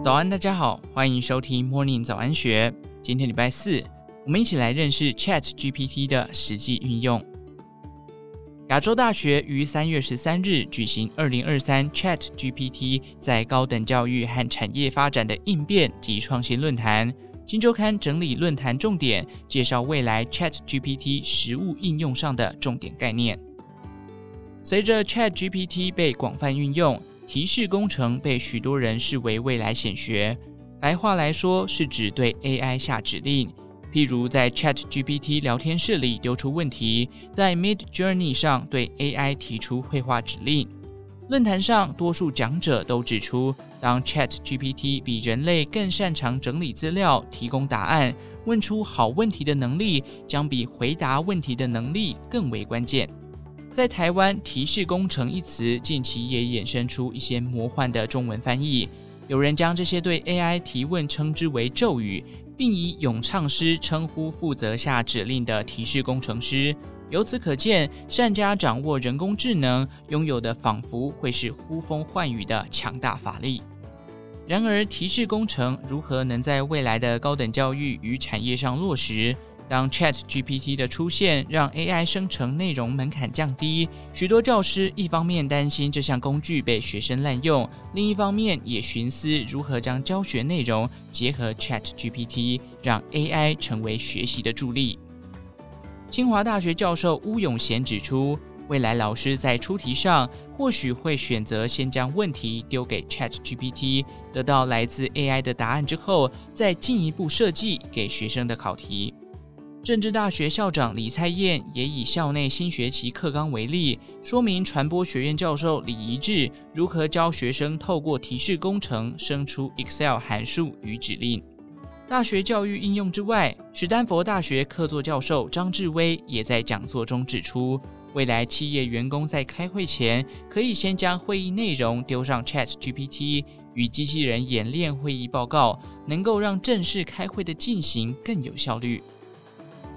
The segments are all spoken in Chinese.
早安，大家好，欢迎收听 Morning 早安学。今天礼拜四，我们一起来认识 ChatGPT 的实际运用。亚洲大学于三月十三日举行二零二三 ChatGPT 在高等教育和产业发展的应变及创新论坛。金周刊整理论坛重点，介绍未来 ChatGPT 实物应用上的重点概念。随着 ChatGPT 被广泛运用，提示工程被许多人视为未来显学，白话来说是指对 AI 下指令，譬如在 ChatGPT 聊天室里丢出问题，在 Midjourney 上对 AI 提出绘画指令。论坛上多数讲者都指出，当 ChatGPT 比人类更擅长整理资料、提供答案、问出好问题的能力，将比回答问题的能力更为关键。在台湾，“提示工程”一词近期也衍生出一些魔幻的中文翻译。有人将这些对 AI 提问称之为咒语，并以咏唱师称呼负责下指令的提示工程师。由此可见，善加掌握人工智能，拥有的仿佛会是呼风唤雨的强大法力。然而，提示工程如何能在未来的高等教育与产业上落实？当 ChatGPT 的出现让 AI 生成内容门槛降低，许多教师一方面担心这项工具被学生滥用，另一方面也寻思如何将教学内容结合 ChatGPT，让 AI 成为学习的助力。清华大学教授巫永贤指出，未来老师在出题上或许会选择先将问题丢给 ChatGPT，得到来自 AI 的答案之后，再进一步设计给学生的考题。政治大学校长李蔡燕也以校内新学期课纲为例，说明传播学院教授李宜智如何教学生透过提示工程生出 Excel 函数与指令。大学教育应用之外，史丹佛大学客座教授张志威也在讲座中指出，未来企业员工在开会前可以先将会议内容丢上 ChatGPT，与机器人演练会议报告，能够让正式开会的进行更有效率。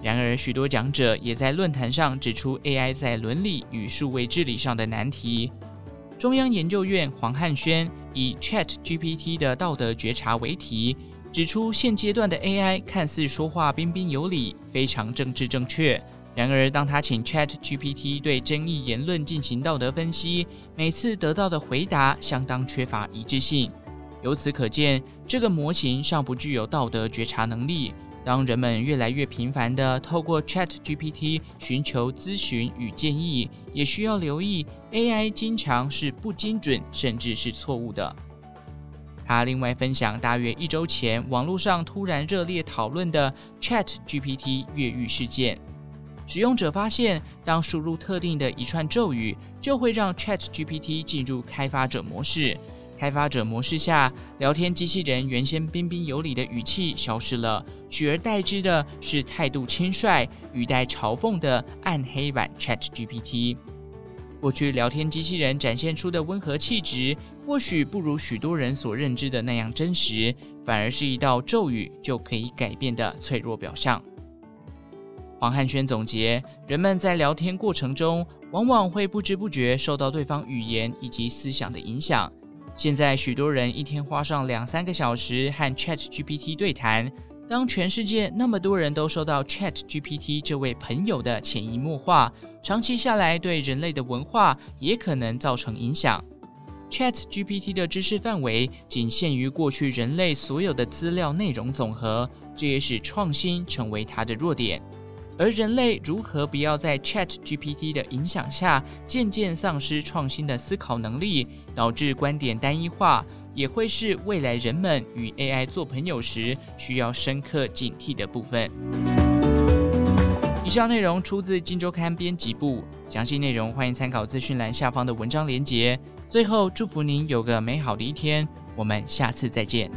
然而，许多讲者也在论坛上指出 AI 在伦理与数位治理上的难题。中央研究院黄汉轩以 ChatGPT 的道德觉察为题，指出现阶段的 AI 看似说话彬彬有礼，非常政治正确。然而，当他请 ChatGPT 对争议言论进行道德分析，每次得到的回答相当缺乏一致性。由此可见，这个模型尚不具有道德觉察能力。当人们越来越频繁地透过 ChatGPT 寻求咨询与建议，也需要留意 AI 经常是不精准，甚至是错误的。他另外分享，大约一周前网络上突然热烈讨论的 ChatGPT 越狱事件。使用者发现，当输入特定的一串咒语，就会让 ChatGPT 进入开发者模式。开发者模式下，聊天机器人原先彬彬有礼的语气消失了，取而代之的是态度轻率、语带嘲讽的暗黑版 ChatGPT。过去聊天机器人展现出的温和气质，或许不如许多人所认知的那样真实，反而是一道咒语就可以改变的脆弱表象。黄汉轩总结，人们在聊天过程中，往往会不知不觉受到对方语言以及思想的影响。现在，许多人一天花上两三个小时和 ChatGPT 对谈。当全世界那么多人都受到 ChatGPT 这位朋友的潜移默化，长期下来对人类的文化也可能造成影响。ChatGPT 的知识范围仅限于过去人类所有的资料内容总和，这也使创新成为它的弱点。而人类如何不要在 ChatGPT 的影响下渐渐丧失创新的思考能力，导致观点单一化，也会是未来人们与 AI 做朋友时需要深刻警惕的部分。以上内容出自《金周刊》编辑部，详细内容欢迎参考资讯栏下方的文章连结。最后，祝福您有个美好的一天，我们下次再见。